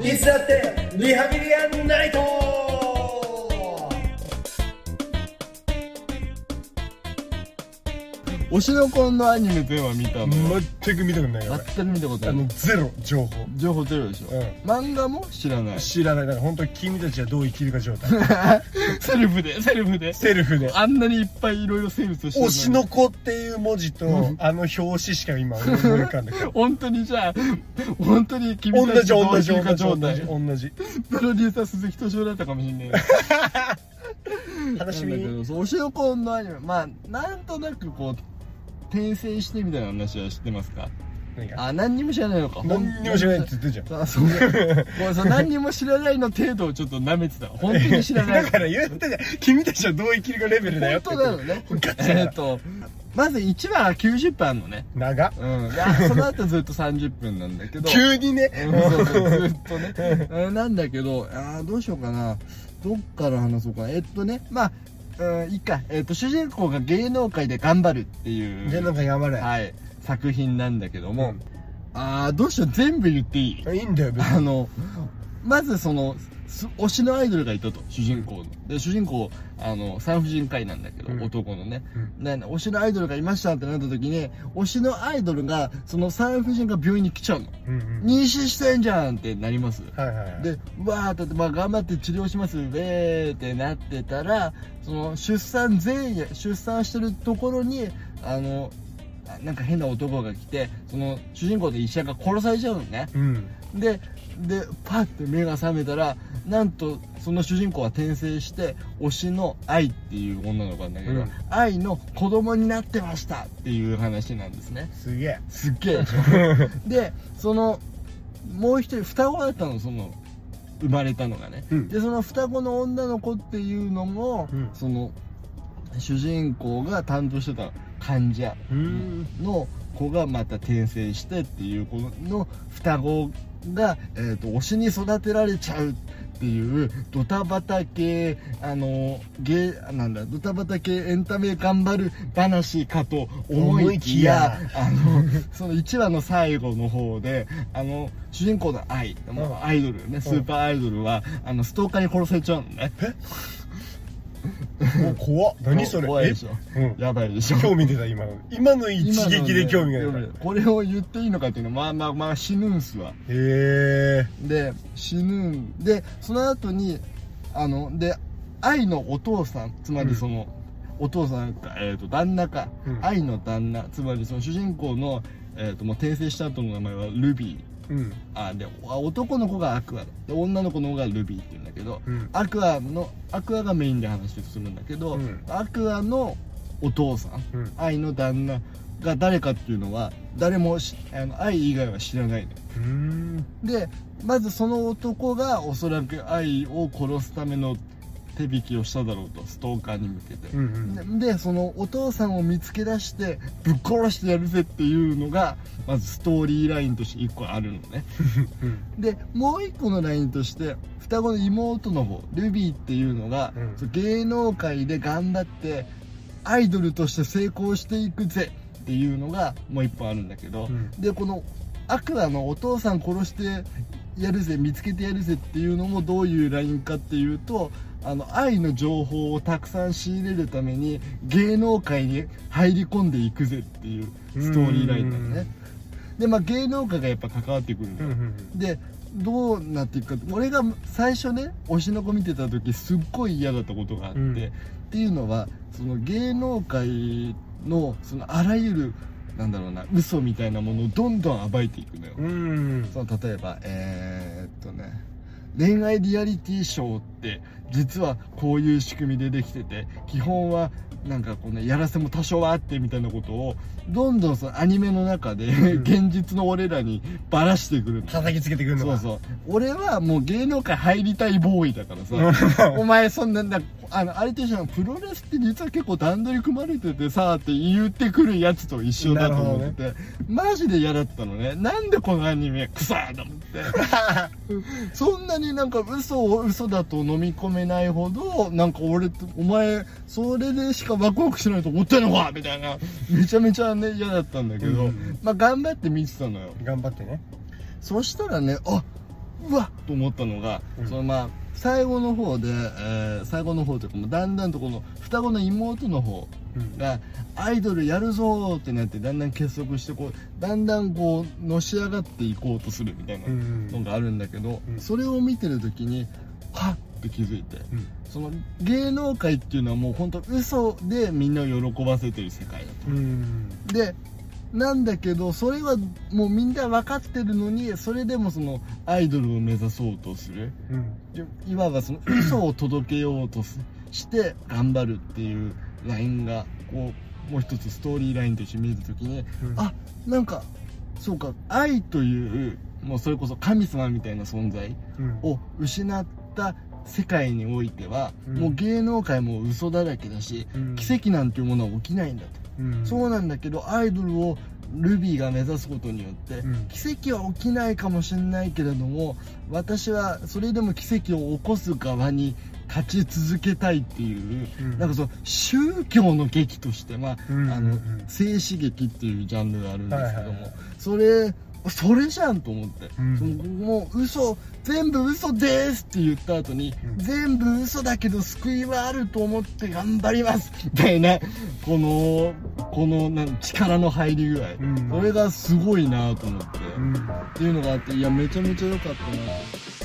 いつだってリハビリアンナイト推しの子のアニメ全話見たの？全く見たことないよ。全く見たことない。のゼロ情報。情報ゼロでしょ、うん。漫画も知らない。知らない。だから本当に君たちはどう生きるか状態。セルフでセルフで。セルフで。あんなにいっぱいいろいろ生物をして推しの子っていう文字と、あの表紙しか今思い浮かんでくる本当にじゃあ本当に君同たちじ同じ同じ同じ同状態じ。同じ。プロデューサー鈴木敏夫だったかもしれない楽 しみ？なんだけどそう推しの子のアニメ。まあなんとなくこう転生してみたいな話は知ってますか？あ何にも知らないのか。何にも知らないって言ってるじゃん。あそう。もうそう何にも知らないの程度をちょっと舐めてた本当に知らない。だから言ったじゃん。君たちはどう生きるかレベルだよ本当だよね。えっとまず1話は90分あるのね。長っ。うん。その後ずっと30分なんだけど。急にね。うんそうそうずっとね。うんなんだけどあーどうしようかな。どっから話そうかな。えっとねまあうんいいか、えっと主人公が芸能界で頑張るっていう芸能界頑張れ。はい、作品なんだけども、うん。ああどうしよう。全部言っていい？いいんだよ別に。あのまずそのす推しのアイドルがいたと主人公の。で主人公あの産婦人科医なんだけど、うん。男のね、うで推しのアイドルがいましたってなった時に推しのアイドルがその産婦人科病院に来ちゃうの。うんうん。妊娠してんじゃんってなります。はいはいはい。でうわーって、まあ、頑張って治療しますウェーってなってたらその出産前夜出産してるところにあのあなんか変な男が来てその主人公の医者が殺されちゃうのね。うん。ででパッて目が覚めたらなんとその主人公は転生して推しの愛っていう女の子なんだけど、うん。愛の子供になってましたっていう話なんですね。すげえ。すっげえ。でしょでそのもう一人双子だったのその生まれたのがね、うん。でその双子の女の子っていうのも、うん。その主人公が担当してた患者うんの子がまた転生してっていう子の双子が、えー、と推しに育てられちゃうっていうドタバタ系あのゲーなんだドタバタ系エンタメ頑張る話かと思いきやあのその1話の最後の方であの主人公の愛、もうアイドルねスーパーアイドルはあのストーカーに殺されちゃうのねお怖っ。何それ？怖いでしょ。え？うん。やばいでしょ。興味出た今の。今の一撃で興味が出た。へこれを言っていいのかっていうのはまあまあまあ死ぬんすわ。え。で死ぬんでその後にあので愛のお父さんつまりその、お父さんか、えー、と旦那か、うん。愛の旦那つまりその主人公の、えー、ともう転生した後の名前はルビーうん。あであ男の子がアクアで女の子の方がルビーって言うんだけど、うん。アクアのアクアがメインで話をするんだけど、うん。アクアのお父さん、うん。愛の旦那が誰かっていうのは誰もしあの愛以外は知らないのうん。でまずその男がおそらく愛を殺すための手引きをしただろうとストーカーに向けて、うんででそのお父さんを見つけ出してぶっ殺してやるぜっていうのがまずストーリーラインとして1個あるのね。うんでもう1個のラインとして双子の妹の方ルビーっていうのが、うん。芸能界で頑張ってアイドルとして成功していくぜっていうのがもう1本あるんだけど、うん。でこのアクアのお父さん殺してやるぜ見つけてやるぜっていうのもどういうラインかっていうとあの愛の情報をたくさん仕入れるために芸能界に入り込んでいくぜっていうストーリーラインなのね。でまあ芸能界がやっぱ関わってくるんだよ、うんうんでどうなっていくか俺が最初ね推しの子見てた時すっごい嫌だったことがあって、うん。っていうのはその芸能界のそのあらゆるなんだろうな嘘みたいなものをどんどん暴いていくのよ、うん。その例えばえー、っとね恋愛リアリティショーって実はこういう仕組みでできてて基本はなんかこのやらせも多少はあってみたいなことをどんどんそのアニメの中でうん。現実の俺らにばらしてくる。の叩きつけてくるのか。そうそう。俺はもう芸能界入りたいボーイだからさ お前そんなんだあのあれと一緒なのプロレスって実は結構段取り組まれててさって言ってくるやつと一緒だと思ってて、マジで嫌だったのね。なんでこのアニメ草と思って。そんなになんか嘘を嘘だと飲み込めないほどなんか俺とお前それでしかワクワクしないと思ってんのかみたいな。めちゃめちゃね嫌だったんだけど、うん。まあ頑張って見てたのよ。頑張ってね。そしたらねあうわっと思ったのが、うん。そのまあ最後の方で、えー最後の方というかもうだんだんとこの双子の妹の方うん。がアイドルやるぞーってなってだんだん結束してこうだんだんこうのし上がっていこうとするみたいなうん。のがあるんだけど、うん。それを見てる時にはっって気づいて。うん。その芸能界っていうのはもう本当嘘でみんなを喜ばせてる世界だと。うん。でなんだけどそれはもうみんな分かってるのにそれでもそのアイドルを目指そうとする。うん。いわばその嘘を届けようとすして頑張るっていうラインがこうもう一つストーリーラインとして見るときに、うん。あなんかそうか愛というもうそれこそ神様みたいな存在うんを失った世界においては、うん。もう芸能界も嘘だらけだし、うん。奇跡なんていうものは起きないんだと。うん。そうなんだけどアイドルをルビーが目指すことによって、うん。奇跡は起きないかもしれないけれども私はそれでも奇跡を起こす側に立ち続けたいっていう、うん。なんかその宗教の劇として、まあうんあのうん。静止劇っていうジャンルがあるんですけども、はいはいはい。それそれじゃんと思って、うん。そのもう嘘全部嘘ですって言った後に、うん。全部嘘だけど救いはあると思って頑張りますみたいな このこのなん力の入り具合、うん。それがすごいなと思って、うん。っていうのがあっていやめちゃめちゃ良かったな